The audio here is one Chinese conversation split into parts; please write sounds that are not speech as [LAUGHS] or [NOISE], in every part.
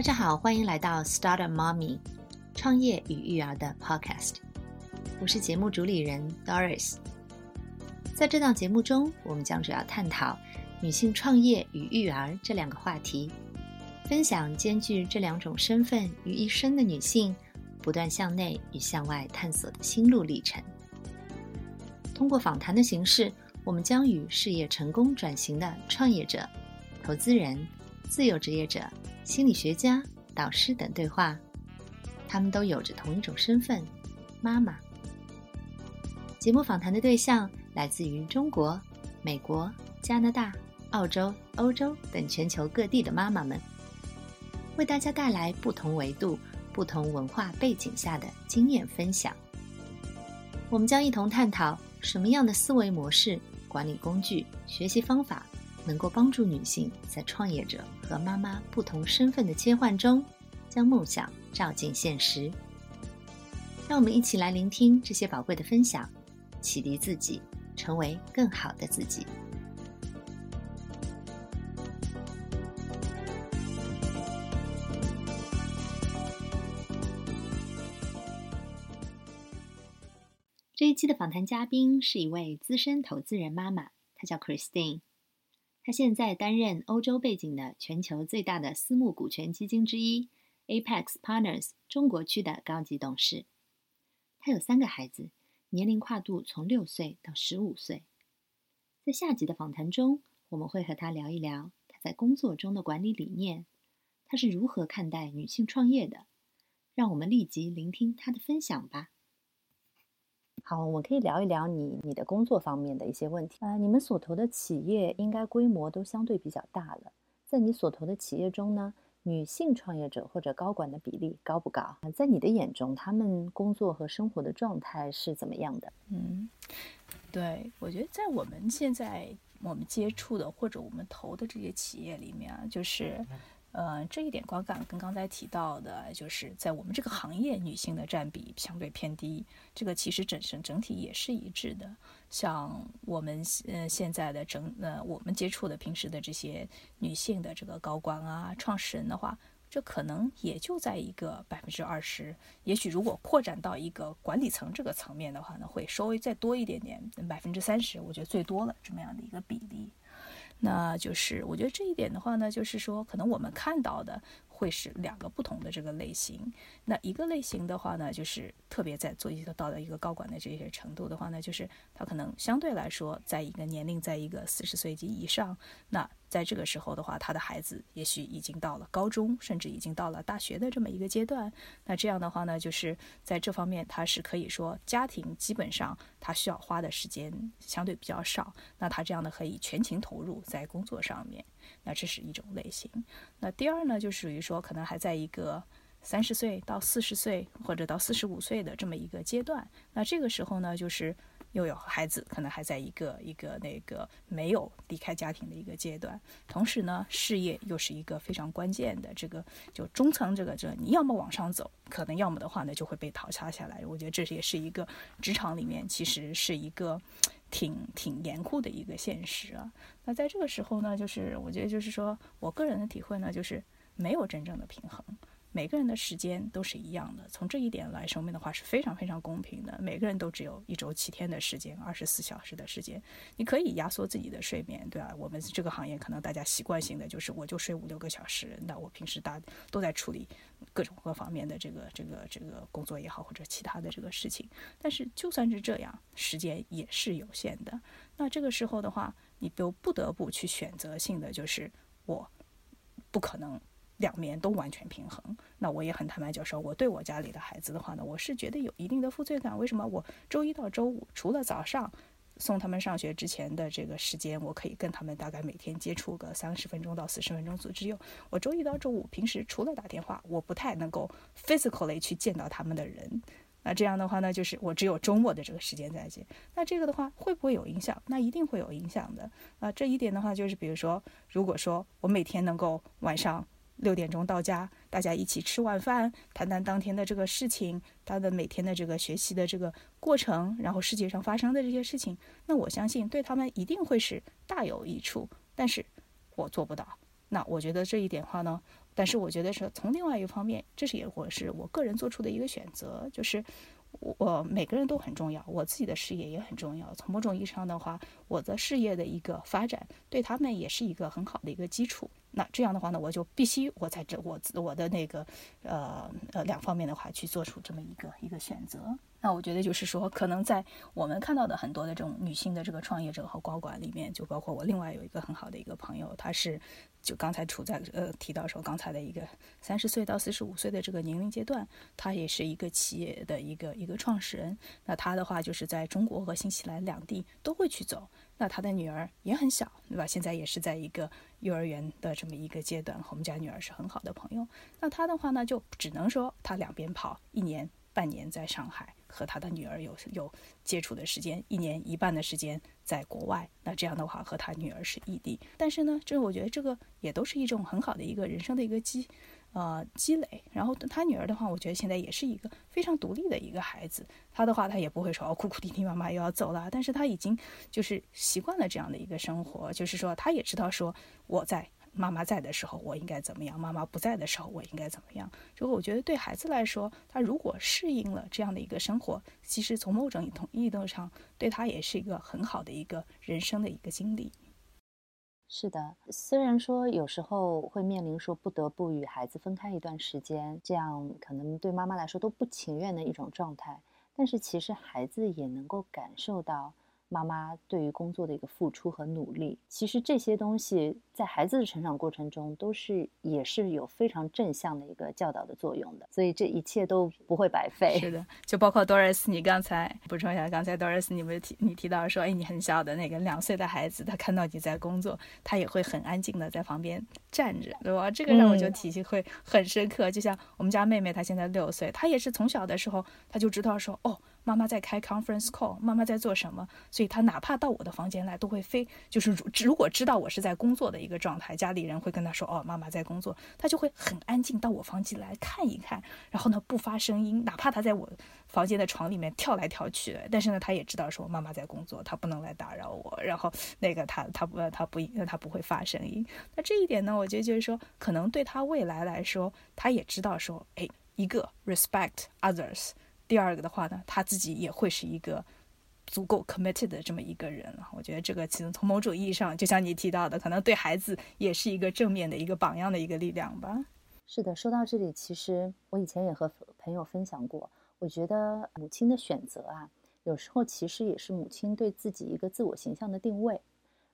大家好，欢迎来到 Start a Mommy 创业与育儿的 Podcast。我是节目主理人 Doris。在这档节目中，我们将主要探讨女性创业与育儿这两个话题，分享兼具这两种身份于一身的女性不断向内与向外探索的心路历程。通过访谈的形式，我们将与事业成功转型的创业者、投资人、自由职业者。心理学家、导师等对话，他们都有着同一种身份——妈妈。节目访谈的对象来自于中国、美国、加拿大、澳洲、欧洲等全球各地的妈妈们，为大家带来不同维度、不同文化背景下的经验分享。我们将一同探讨什么样的思维模式、管理工具、学习方法。能够帮助女性在创业者和妈妈不同身份的切换中，将梦想照进现实。让我们一起来聆听这些宝贵的分享，启迪自己，成为更好的自己。这一期的访谈嘉宾是一位资深投资人妈妈，她叫 Christine。他现在担任欧洲背景的全球最大的私募股权基金之一 Apex Partners 中国区的高级董事。他有三个孩子，年龄跨度从六岁到十五岁。在下集的访谈中，我们会和他聊一聊他在工作中的管理理念，他是如何看待女性创业的。让我们立即聆听他的分享吧。好，我们可以聊一聊你你的工作方面的一些问题。呃，你们所投的企业应该规模都相对比较大了。在你所投的企业中呢，女性创业者或者高管的比例高不高？在你的眼中，他们工作和生活的状态是怎么样的？嗯，对，我觉得在我们现在我们接触的或者我们投的这些企业里面啊，就是。呃，这一点观感跟刚才提到的，就是在我们这个行业，女性的占比相对偏低。这个其实整整整体也是一致的。像我们呃现在的整呃我们接触的平时的这些女性的这个高管啊、创始人的话，这可能也就在一个百分之二十。也许如果扩展到一个管理层这个层面的话呢，会稍微再多一点点，百分之三十，我觉得最多了这么样的一个比例。那就是我觉得这一点的话呢，就是说可能我们看到的。会是两个不同的这个类型。那一个类型的话呢，就是特别在做一个到了一个高管的这些程度的话呢，就是他可能相对来说，在一个年龄，在一个四十岁及以上。那在这个时候的话，他的孩子也许已经到了高中，甚至已经到了大学的这么一个阶段。那这样的话呢，就是在这方面，他是可以说家庭基本上他需要花的时间相对比较少。那他这样的可以全情投入在工作上面。那这是一种类型。那第二呢，就属于说可能还在一个三十岁到四十岁或者到四十五岁的这么一个阶段。那这个时候呢，就是又有孩子，可能还在一个一个那个没有离开家庭的一个阶段。同时呢，事业又是一个非常关键的这个就中层这个这，你要么往上走，可能要么的话呢就会被淘汰下来。我觉得这也是一个职场里面其实是一个。挺挺严酷的一个现实啊，那在这个时候呢，就是我觉得就是说我个人的体会呢，就是没有真正的平衡。每个人的时间都是一样的，从这一点来说明的话是非常非常公平的。每个人都只有一周七天的时间，二十四小时的时间，你可以压缩自己的睡眠，对吧？我们这个行业可能大家习惯性的就是我就睡五六个小时，那我平时大都在处理各种各方面的这个这个这个工作也好，或者其他的这个事情。但是就算是这样，时间也是有限的。那这个时候的话，你都不得不去选择性的，就是我不可能。两面都完全平衡，那我也很坦白就说，我对我家里的孩子的话呢，我是觉得有一定的负罪感。为什么我周一到周五除了早上送他们上学之前的这个时间，我可以跟他们大概每天接触个三十分钟到四十分钟左右，我周一到周五平时除了打电话，我不太能够 physically 去见到他们的人。那这样的话呢，就是我只有周末的这个时间在见。那这个的话会不会有影响？那一定会有影响的。啊，这一点的话就是，比如说，如果说我每天能够晚上。六点钟到家，大家一起吃晚饭，谈谈当天的这个事情，他的每天的这个学习的这个过程，然后世界上发生的这些事情，那我相信对他们一定会是大有益处。但是，我做不到。那我觉得这一点话呢，但是我觉得是从另外一方面，这是也我是我个人做出的一个选择，就是我每个人都很重要，我自己的事业也很重要。从某种意义上的话，我的事业的一个发展对他们也是一个很好的一个基础。那这样的话呢，我就必须我在这我我的那个呃呃两方面的话去做出这么一个一个选择。那我觉得就是说，可能在我们看到的很多的这种女性的这个创业者和高管里面，就包括我另外有一个很好的一个朋友，她是就刚才处在呃提到说刚才的一个三十岁到四十五岁的这个年龄阶段，他也是一个企业的一个一个创始人。那他的话就是在中国和新西兰两地都会去走。那他的女儿也很小，对吧？现在也是在一个幼儿园的这么一个阶段，和我们家女儿是很好的朋友。那他的话呢，就只能说他两边跑，一年半年在上海。和他的女儿有有接触的时间，一年一半的时间在国外，那这样的话和他女儿是异地。但是呢，这我觉得这个也都是一种很好的一个人生的一个积，呃积累。然后他女儿的话，我觉得现在也是一个非常独立的一个孩子。他的话，他也不会说哦，哭哭啼啼，妈妈又要走了。但是他已经就是习惯了这样的一个生活，就是说他也知道说我在。妈妈在的时候，我应该怎么样？妈妈不在的时候，我应该怎么样？如果我觉得对孩子来说，他如果适应了这样的一个生活，其实从某种意义上，对他也是一个很好的一个人生的一个经历。是的，虽然说有时候会面临说不得不与孩子分开一段时间，这样可能对妈妈来说都不情愿的一种状态，但是其实孩子也能够感受到。妈妈对于工作的一个付出和努力，其实这些东西在孩子的成长过程中都是也是有非常正向的一个教导的作用的，所以这一切都不会白费。是的，就包括 Doris，你刚才补充一下，刚才 Doris 你不是提你提到说，哎，你很小的那个两岁的孩子，他看到你在工作，他也会很安静的在旁边站着，对吧？这个让我就体系会很深刻。就像我们家妹妹，她现在六岁，她也是从小的时候，她就知道说，哦。妈妈在开 conference call，妈妈在做什么？所以她哪怕到我的房间来，都会非就是如如果知道我是在工作的一个状态，家里人会跟她说：“哦，妈妈在工作。”她就会很安静到我房间来看一看，然后呢不发声音，哪怕她在我房间的床里面跳来跳去，但是呢她也知道说妈妈在工作，她不能来打扰我。然后那个她她不她不她不会发声音。那这一点呢，我觉得就是说，可能对她未来来说，她也知道说，哎，一个 respect others。第二个的话呢，他自己也会是一个足够 committed 的这么一个人了。我觉得这个其实从某种意义上，就像你提到的，可能对孩子也是一个正面的一个榜样的一个力量吧。是的，说到这里，其实我以前也和朋友分享过，我觉得母亲的选择啊，有时候其实也是母亲对自己一个自我形象的定位。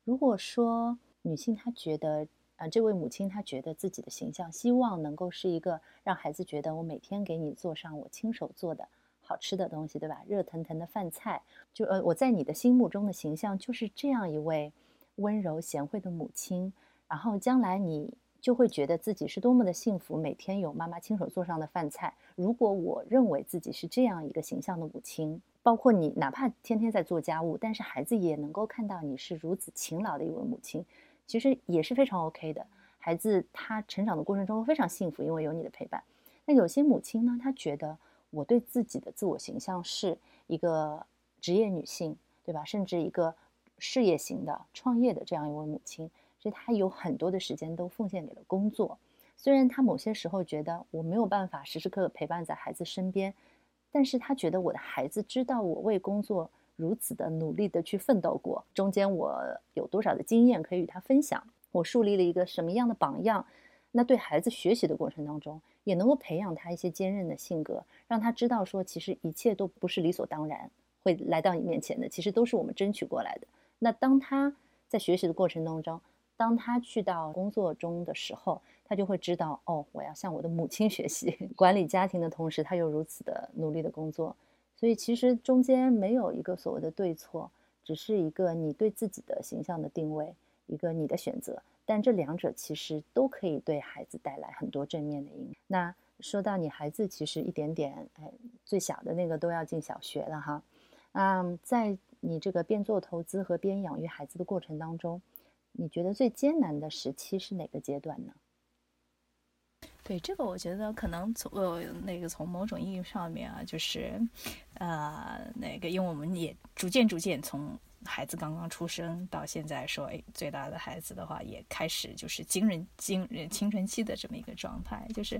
如果说女性她觉得，啊，这位母亲她觉得自己的形象，希望能够是一个让孩子觉得我每天给你做上我亲手做的。好吃的东西，对吧？热腾腾的饭菜，就呃，我在你的心目中的形象就是这样一位温柔贤惠的母亲。然后将来你就会觉得自己是多么的幸福，每天有妈妈亲手做上的饭菜。如果我认为自己是这样一个形象的母亲，包括你哪怕天天在做家务，但是孩子也能够看到你是如此勤劳的一位母亲，其实也是非常 OK 的。孩子他成长的过程中非常幸福，因为有你的陪伴。那有些母亲呢，她觉得。我对自己的自我形象是一个职业女性，对吧？甚至一个事业型的创业的这样一位母亲，所以她有很多的时间都奉献给了工作。虽然她某些时候觉得我没有办法时时刻刻陪伴在孩子身边，但是她觉得我的孩子知道我为工作如此的努力的去奋斗过，中间我有多少的经验可以与他分享，我树立了一个什么样的榜样。那对孩子学习的过程当中，也能够培养他一些坚韧的性格，让他知道说，其实一切都不是理所当然会来到你面前的，其实都是我们争取过来的。那当他在学习的过程当中，当他去到工作中的时候，他就会知道，哦，我要向我的母亲学习，[LAUGHS] 管理家庭的同时，他又如此的努力的工作。所以其实中间没有一个所谓的对错，只是一个你对自己的形象的定位，一个你的选择。但这两者其实都可以对孩子带来很多正面的影响。那说到你孩子，其实一点点，哎，最小的那个都要进小学了哈。嗯，在你这个边做投资和边养育孩子的过程当中，你觉得最艰难的时期是哪个阶段呢？对这个，我觉得可能从呃那个从某种意义上面啊，就是，呃，那个因为我们也逐渐逐渐从。孩子刚刚出生到现在说，哎，最大的孩子的话也开始就是惊人惊人青春期的这么一个状态，就是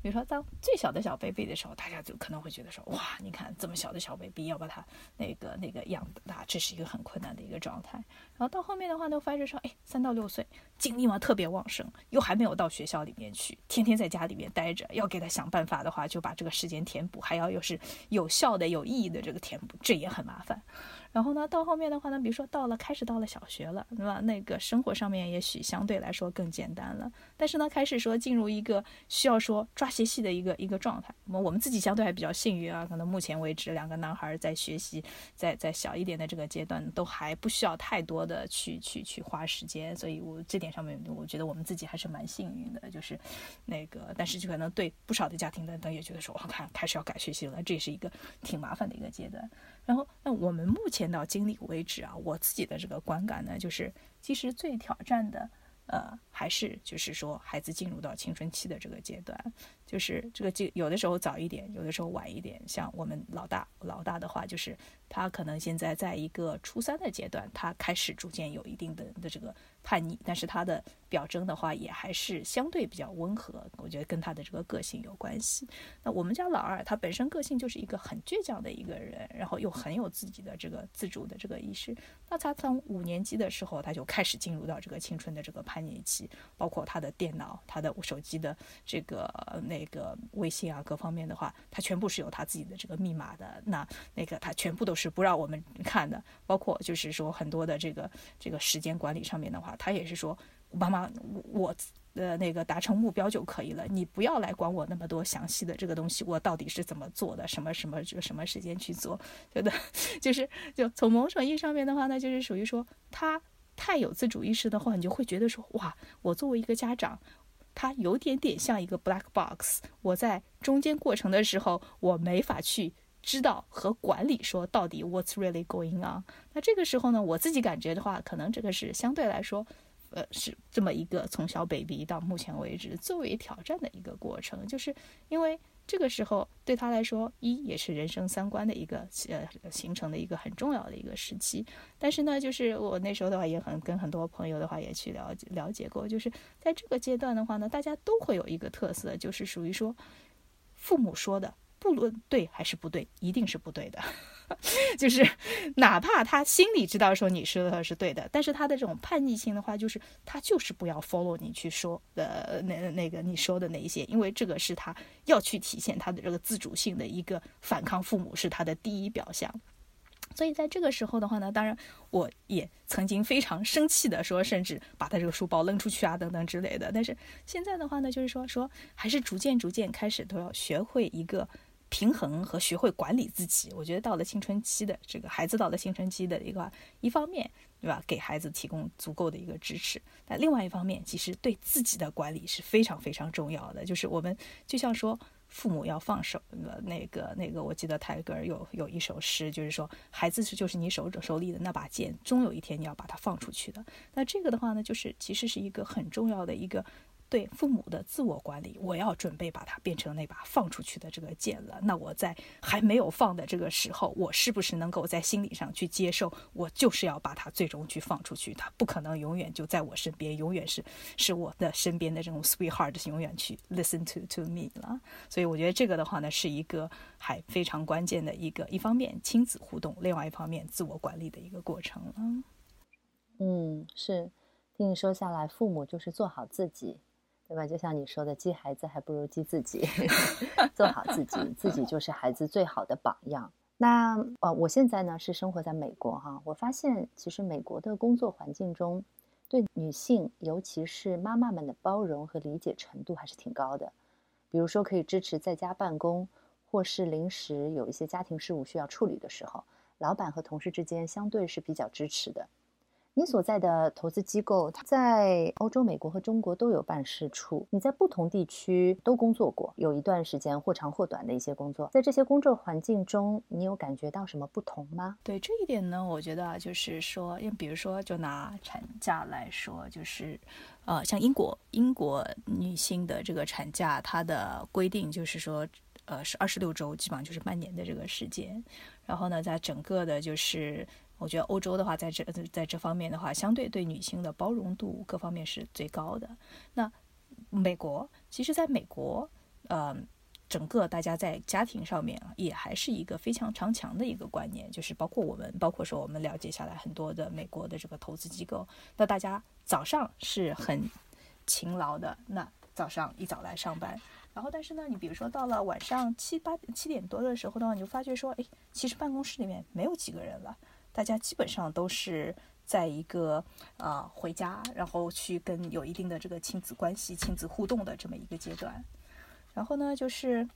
比如说当最小的小 baby 的时候，大家就可能会觉得说，哇，你看这么小的小 baby 要把他那个那个养大，这是一个很困难的一个状态。然后到后面的话呢，发现说，哎，三到六岁精力嘛特别旺盛，又还没有到学校里面去，天天在家里面待着，要给他想办法的话，就把这个时间填补，还要又是有效的、有意义的这个填补，这也很麻烦。然后呢，到后面的话呢，比如说到了开始到了小学了，对吧？那个生活上面也许相对来说更简单了。但是呢，开始说进入一个需要说抓学习的一个一个状态。我我们自己相对还比较幸运啊，可能目前为止两个男孩在学习，在在小一点的这个阶段都还不需要太多的去去去花时间。所以我这点上面，我觉得我们自己还是蛮幸运的，就是那个，但是就可能对不少的家庭等等也觉得说，我看开始要改学习了，这也是一个挺麻烦的一个阶段。然后，那我们目前到经历为止啊，我自己的这个观感呢，就是其实最挑战的，呃，还是就是说孩子进入到青春期的这个阶段，就是这个就有的时候早一点，有的时候晚一点。像我们老大，老大的话就是。他可能现在在一个初三的阶段，他开始逐渐有一定的的这个叛逆，但是他的表征的话也还是相对比较温和，我觉得跟他的这个个性有关系。那我们家老二，他本身个性就是一个很倔强的一个人，然后又很有自己的这个自主的这个意识。那他从五年级的时候，他就开始进入到这个青春的这个叛逆期，包括他的电脑、他的手机的这个那个微信啊各方面的话，他全部是有他自己的这个密码的。那那个他全部都是。不让我们看的，包括就是说很多的这个这个时间管理上面的话，他也是说妈妈我的那个达成目标就可以了，你不要来管我那么多详细的这个东西，我到底是怎么做的，什么什么就什么时间去做，觉得就是就从某种意义上面的话呢，就是属于说他太有自主意识的话，你就会觉得说哇，我作为一个家长，它有点点像一个 black box，我在中间过程的时候，我没法去。知道和管理说到底 what's really going on？那这个时候呢，我自己感觉的话，可能这个是相对来说，呃，是这么一个从小 baby 到目前为止最为挑战的一个过程，就是因为这个时候对他来说，一也是人生三观的一个呃形成的一个很重要的一个时期。但是呢，就是我那时候的话，也很跟很多朋友的话也去了解了解过，就是在这个阶段的话呢，大家都会有一个特色，就是属于说父母说的。不论对还是不对，一定是不对的。就是哪怕他心里知道说你说的是对的，但是他的这种叛逆性的话，就是他就是不要 follow 你去说的那那个你说的那一些，因为这个是他要去体现他的这个自主性的一个反抗父母，是他的第一表象。所以在这个时候的话呢，当然我也曾经非常生气的说，甚至把他这个书包扔出去啊，等等之类的。但是现在的话呢，就是说说还是逐渐逐渐开始都要学会一个。平衡和学会管理自己，我觉得到了青春期的这个孩子到了青春期的一个一方面，对吧？给孩子提供足够的一个支持。但另外一方面，其实对自己的管理是非常非常重要的。就是我们就像说，父母要放手。那个那个，我记得泰戈尔有有一首诗，就是说，孩子是就是你手手里的那把剑，终有一天你要把它放出去的。那这个的话呢，就是其实是一个很重要的一个。对父母的自我管理，我要准备把它变成那把放出去的这个剑了。那我在还没有放的这个时候，我是不是能够在心理上去接受？我就是要把它最终去放出去，它不可能永远就在我身边，永远是是我的身边的这种 sweetheart，永远去 listen to to me 了。所以我觉得这个的话呢，是一个还非常关键的一个，一方面亲子互动，另外一方面自我管理的一个过程了。嗯，是听你说下来，父母就是做好自己。对吧？就像你说的，激孩子还不如激自己，[LAUGHS] 做好自己，自己就是孩子最好的榜样。那呃，我现在呢是生活在美国哈，我发现其实美国的工作环境中，对女性，尤其是妈妈们的包容和理解程度还是挺高的。比如说，可以支持在家办公，或是临时有一些家庭事务需要处理的时候，老板和同事之间相对是比较支持的。你所在的投资机构，它在欧洲、美国和中国都有办事处。你在不同地区都工作过，有一段时间或长或短的一些工作。在这些工作环境中，你有感觉到什么不同吗？对这一点呢，我觉得，就是说，因为比如说，就拿产假来说，就是，呃，像英国，英国女性的这个产假，它的规定就是说，呃，是二十六周，基本上就是半年的这个时间。然后呢，在整个的，就是。我觉得欧洲的话，在这在这方面的话，相对对女性的包容度各方面是最高的。那美国，其实在美国，呃，整个大家在家庭上面也还是一个非常常强的一个观念，就是包括我们，包括说我们了解下来很多的美国的这个投资机构，那大家早上是很勤劳的，那早上一早来上班。然后，但是呢，你比如说到了晚上七八七点多的时候的话，你就发觉说，哎，其实办公室里面没有几个人了，大家基本上都是在一个呃回家，然后去跟有一定的这个亲子关系、亲子互动的这么一个阶段。然后呢，就是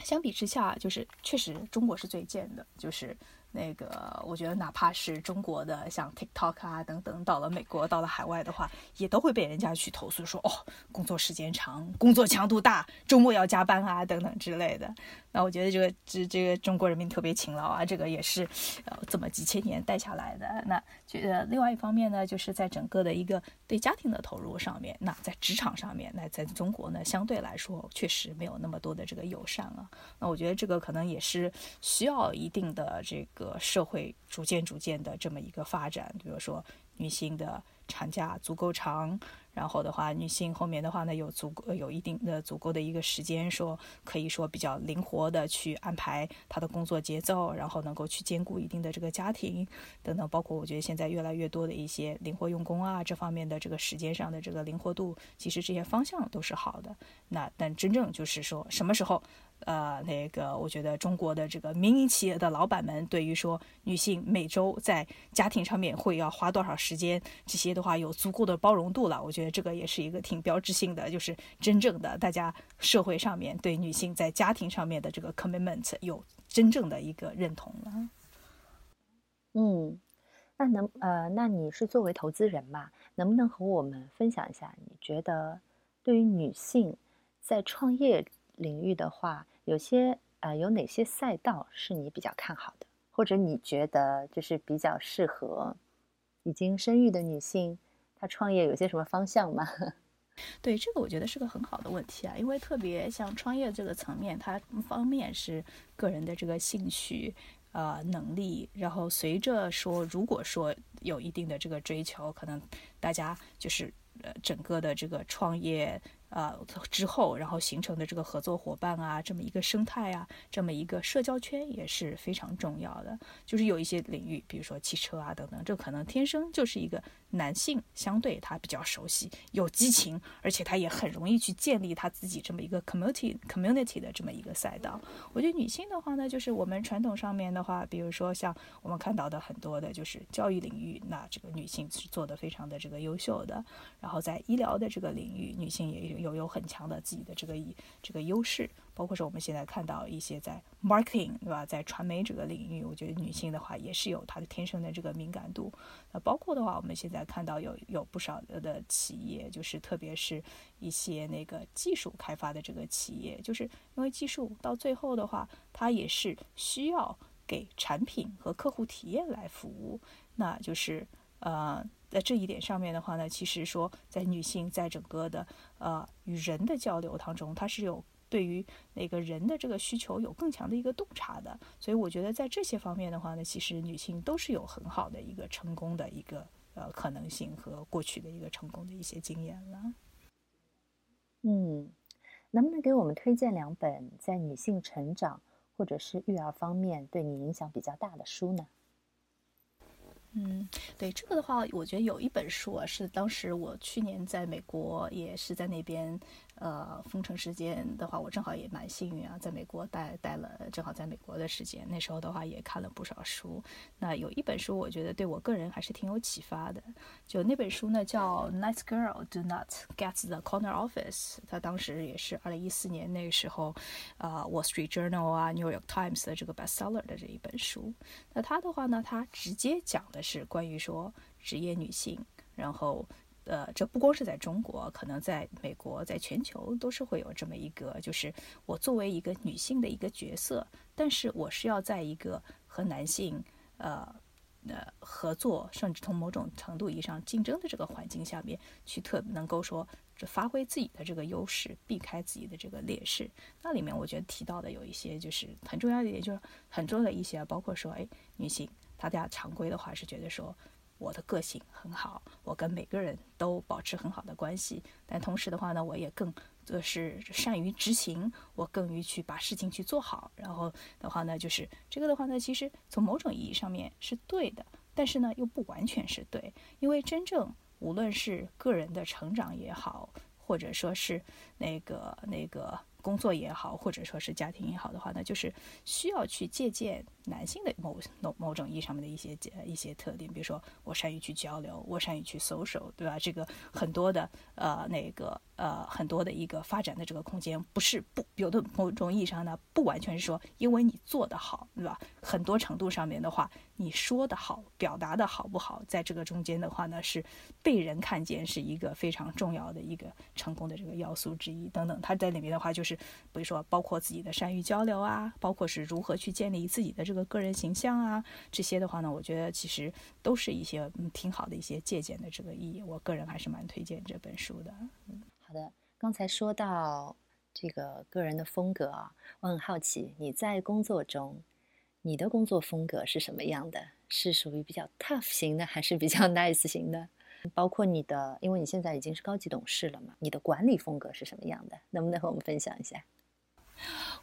相比之下，就是确实中国是最贱的，就是。那个，我觉得哪怕是中国的像 TikTok 啊等等，到了美国，到了海外的话，也都会被人家去投诉说，哦，工作时间长，工作强度大，周末要加班啊等等之类的。那我觉得这个这这个中国人民特别勤劳啊，这个也是呃这么几千年带下来的。那觉得另外一方面呢，就是在整个的一个对家庭的投入上面，那在职场上面，那在中国呢，相对来说确实没有那么多的这个友善啊。那我觉得这个可能也是需要一定的这个。个社会逐渐逐渐的这么一个发展，比如说女性的产假足够长，然后的话，女性后面的话呢有足够有一定的足够的一个时间，说可以说比较灵活的去安排她的工作节奏，然后能够去兼顾一定的这个家庭等等，包括我觉得现在越来越多的一些灵活用工啊这方面的这个时间上的这个灵活度，其实这些方向都是好的。那但真正就是说什么时候？呃，那个，我觉得中国的这个民营企业的老板们，对于说女性每周在家庭上面会要花多少时间，这些的话有足够的包容度了。我觉得觉得这个也是一个挺标志性的，就是真正的大家社会上面对女性在家庭上面的这个 commitment 有真正的一个认同了。嗯，那能呃，那你是作为投资人嘛，能不能和我们分享一下，你觉得对于女性在创业领域的话？有些呃，有哪些赛道是你比较看好的，或者你觉得就是比较适合已经生育的女性，他创业有些什么方向吗？[LAUGHS] 对，这个我觉得是个很好的问题啊，因为特别像创业这个层面，它方面是个人的这个兴趣呃能力，然后随着说，如果说有一定的这个追求，可能大家就是呃整个的这个创业。呃，之后然后形成的这个合作伙伴啊，这么一个生态啊，这么一个社交圈也是非常重要的。就是有一些领域，比如说汽车啊等等，这可能天生就是一个男性相对他比较熟悉、有激情，而且他也很容易去建立他自己这么一个 community community 的这么一个赛道。我觉得女性的话呢，就是我们传统上面的话，比如说像我们看到的很多的就是教育领域，那这个女性是做的非常的这个优秀的。然后在医疗的这个领域，女性也有。有有很强的自己的这个这个优势，包括说我们现在看到一些在 marketing 对吧，在传媒这个领域，我觉得女性的话也是有她的天生的这个敏感度。那包括的话，我们现在看到有有不少的企业，就是特别是一些那个技术开发的这个企业，就是因为技术到最后的话，它也是需要给产品和客户体验来服务，那就是呃。在这一点上面的话呢，其实说在女性在整个的呃与人的交流当中，她是有对于那个人的这个需求有更强的一个洞察的。所以我觉得在这些方面的话呢，其实女性都是有很好的一个成功的一个呃可能性和过去的一个成功的一些经验了。嗯，能不能给我们推荐两本在女性成长或者是育儿方面对你影响比较大的书呢？嗯，对这个的话，我觉得有一本书啊，是当时我去年在美国，也是在那边。呃，封城时间的话，我正好也蛮幸运啊，在美国待待了，正好在美国的时间，那时候的话也看了不少书。那有一本书，我觉得对我个人还是挺有启发的。就那本书呢，叫《Nice Girl Do Not Get the Corner Office》，它当时也是二零一四年那个时候，呃，《Wall Street Journal》啊，《New York Times》的这个 bestseller 的这一本书。那它的话呢，它直接讲的是关于说职业女性，然后。呃，这不光是在中国，可能在美国，在全球都是会有这么一个，就是我作为一个女性的一个角色，但是我是要在一个和男性呃呃合作，甚至从某种程度以上竞争的这个环境下面，去特能够说这发挥自己的这个优势，避开自己的这个劣势。那里面我觉得提到的有一些就是很重要的一点，就是很重要的一些，包括说，哎，女性。大家常规的话是觉得说。我的个性很好，我跟每个人都保持很好的关系，但同时的话呢，我也更就是善于执行，我更于去把事情去做好。然后的话呢，就是这个的话呢，其实从某种意义上面是对的，但是呢又不完全是对，因为真正无论是个人的成长也好，或者说是那个那个。工作也好，或者说是家庭也好的话呢，就是需要去借鉴男性的某某某种意义上面的一些一些特点，比如说我善于去交流，我善于去 social，对吧？这个很多的呃那个呃很多的一个发展的这个空间，不是不有的某种意义上呢，不完全是说因为你做得好，对吧？很多程度上面的话，你说的好，表达的好不好，在这个中间的话呢，是被人看见是一个非常重要的一个成功的这个要素之一等等。它在里面的话就是。比如说，包括自己的善于交流啊，包括是如何去建立自己的这个个人形象啊，这些的话呢，我觉得其实都是一些挺好的一些借鉴的这个意义。我个人还是蛮推荐这本书的。嗯，好的。刚才说到这个个人的风格啊，我很好奇，你在工作中，你的工作风格是什么样的？是属于比较 tough 型的，还是比较 [LAUGHS] nice 型的？包括你的，因为你现在已经是高级董事了嘛，你的管理风格是什么样的？能不能和我们分享一下？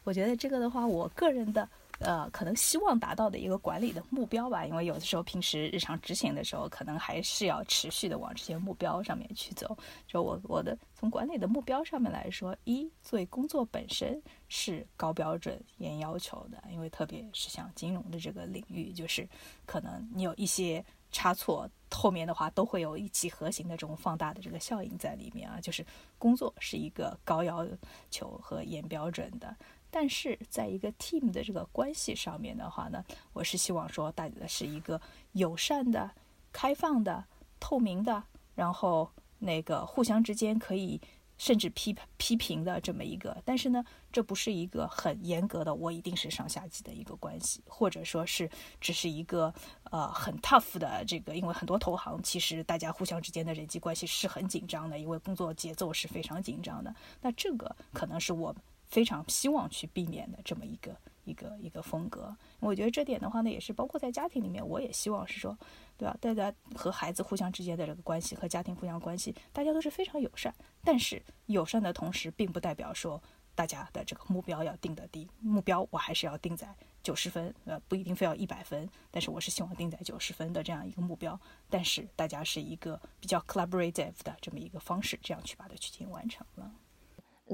我觉得这个的话，我个人的呃，可能希望达到的一个管理的目标吧，因为有的时候平时日常执行的时候，可能还是要持续的往这些目标上面去走。就我我的从管理的目标上面来说，一，作为工作本身是高标准、严要求的，因为特别是像金融的这个领域，就是可能你有一些。差错后面的话都会有一几何型的这种放大的这个效应在里面啊，就是工作是一个高要求和严标准的，但是在一个 team 的这个关系上面的话呢，我是希望说大家是一个友善的、开放的、透明的，然后那个互相之间可以。甚至批批评的这么一个，但是呢，这不是一个很严格的，我一定是上下级的一个关系，或者说是只是一个呃很 tough 的这个，因为很多投行其实大家互相之间的人际关系是很紧张的，因为工作节奏是非常紧张的。那这个可能是我非常希望去避免的这么一个一个一个风格。我觉得这点的话呢，也是包括在家庭里面，我也希望是说。对吧？大家和孩子互相之间的这个关系，和家庭互相关系，大家都是非常友善。但是友善的同时，并不代表说大家的这个目标要定得低。目标我还是要定在九十分，呃，不一定非要一百分，但是我是希望定在九十分的这样一个目标。但是大家是一个比较 collaborative 的这么一个方式，这样去把它去进行完成了。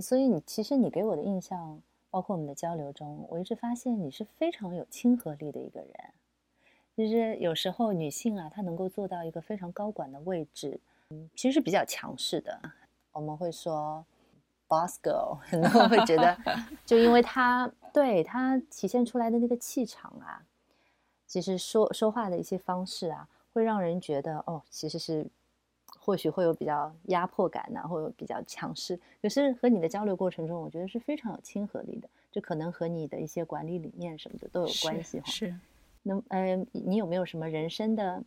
所以你其实你给我的印象，包括我们的交流中，我一直发现你是非常有亲和力的一个人。就是有时候女性啊，她能够做到一个非常高管的位置，嗯，其实是比较强势的。我们会说 boss girl，很多人会觉得，[LAUGHS] 就因为她对她体现出来的那个气场啊，其实说说话的一些方式啊，会让人觉得哦，其实是或许会有比较压迫感呐，或者比较强势。可是和你的交流过程中，我觉得是非常有亲和力的，这可能和你的一些管理理念什么的都有关系哈。是。那呃，你有没有什么人生的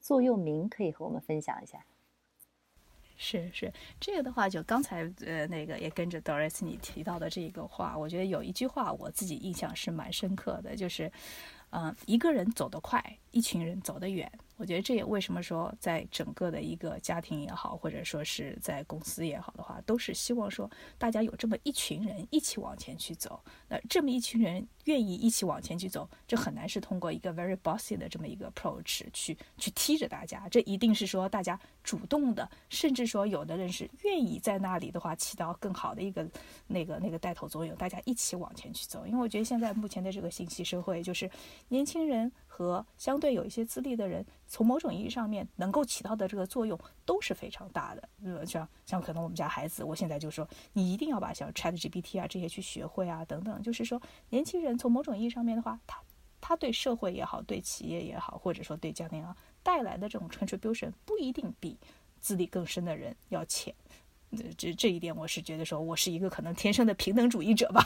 座右铭可以和我们分享一下？是是，这个的话，就刚才呃那个也跟着 Doris 你提到的这个话，我觉得有一句话我自己印象是蛮深刻的，就是，嗯，一个人走得快，一群人走得远。我觉得这也为什么说，在整个的一个家庭也好，或者说是在公司也好的话，都是希望说大家有这么一群人一起往前去走。那这么一群人愿意一起往前去走，这很难是通过一个 very bossy 的这么一个 approach 去去踢着大家。这一定是说大家主动的，甚至说有的人是愿意在那里的话起到更好的一个那个那个带头作用，大家一起往前去走。因为我觉得现在目前的这个信息社会，就是年轻人。和相对有一些资历的人，从某种意义上面能够起到的这个作用都是非常大的。呃，像像可能我们家孩子，我现在就说你一定要把像 ChatGPT 啊这些去学会啊等等。就是说，年轻人从某种意义上面的话，他他对社会也好，对企业也好，或者说对家庭啊带来的这种 contribution 不一定比资历更深的人要浅。这这一点，我是觉得说，我是一个可能天生的平等主义者吧。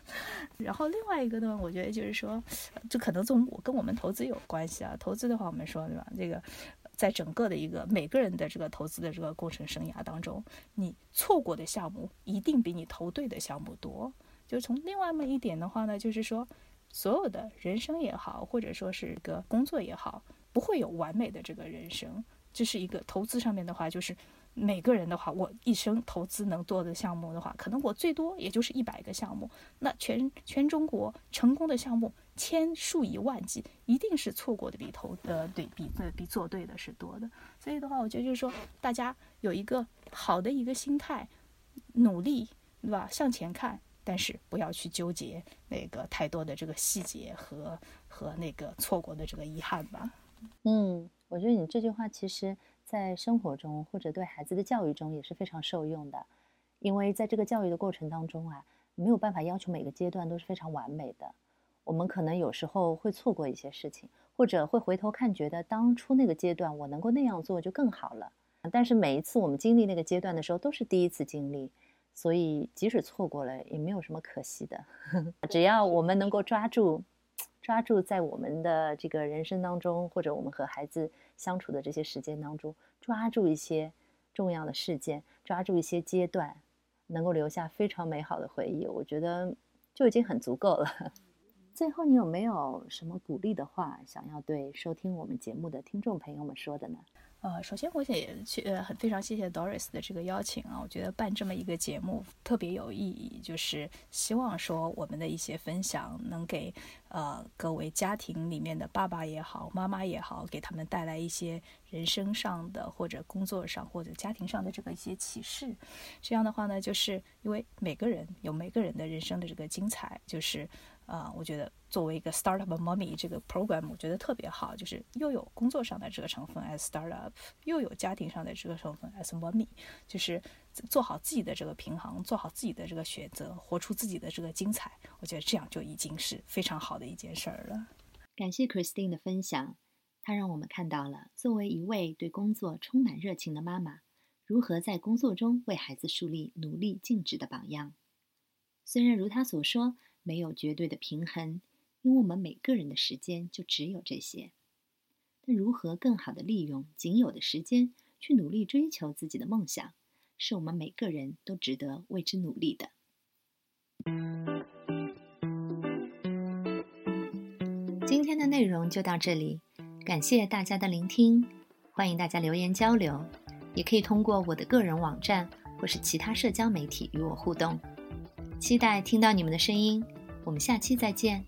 [LAUGHS] 然后另外一个呢，我觉得就是说，就可能从我跟我们投资有关系啊。投资的话，我们说对吧？这个在整个的一个每个人的这个投资的这个过程生涯当中，你错过的项目一定比你投对的项目多。就从另外么一点的话呢，就是说，所有的人生也好，或者说是一个工作也好，不会有完美的这个人生。这是一个投资上面的话，就是每个人的话，我一生投资能做的项目的话，可能我最多也就是一百个项目。那全全中国成功的项目千数以万计，一定是错过的比投呃对比呃比做对的是多的。所以的话，我觉得就是说，大家有一个好的一个心态，努力对吧？向前看，但是不要去纠结那个太多的这个细节和和那个错过的这个遗憾吧。嗯。我觉得你这句话其实，在生活中或者对孩子的教育中也是非常受用的，因为在这个教育的过程当中啊，没有办法要求每个阶段都是非常完美的。我们可能有时候会错过一些事情，或者会回头看，觉得当初那个阶段我能够那样做就更好了。但是每一次我们经历那个阶段的时候，都是第一次经历，所以即使错过了，也没有什么可惜的。[LAUGHS] 只要我们能够抓住。抓住在我们的这个人生当中，或者我们和孩子相处的这些时间当中，抓住一些重要的事件，抓住一些阶段，能够留下非常美好的回忆，我觉得就已经很足够了。[LAUGHS] 最后，你有没有什么鼓励的话想要对收听我们节目的听众朋友们说的呢？呃，首先我也去呃很非常谢谢 Doris 的这个邀请啊，我觉得办这么一个节目特别有意义，就是希望说我们的一些分享能给呃各位家庭里面的爸爸也好，妈妈也好，给他们带来一些人生上的或者工作上或者家庭上的这个一些启示。这样的话呢，就是因为每个人有每个人的人生的这个精彩，就是。啊，我觉得作为一个 startup mommy 这个 program，我觉得特别好，就是又有工作上的这个成分 as startup，又有家庭上的这个成分 as mommy，就是做好自己的这个平衡，做好自己的这个选择，活出自己的这个精彩。我觉得这样就已经是非常好的一件事儿了。感谢 Christine 的分享，她让我们看到了作为一位对工作充满热情的妈妈，如何在工作中为孩子树立努力尽职的榜样。虽然如她所说。没有绝对的平衡，因为我们每个人的时间就只有这些。但如何更好的利用仅有的时间，去努力追求自己的梦想，是我们每个人都值得为之努力的。今天的内容就到这里，感谢大家的聆听，欢迎大家留言交流，也可以通过我的个人网站或是其他社交媒体与我互动。期待听到你们的声音。我们下期再见。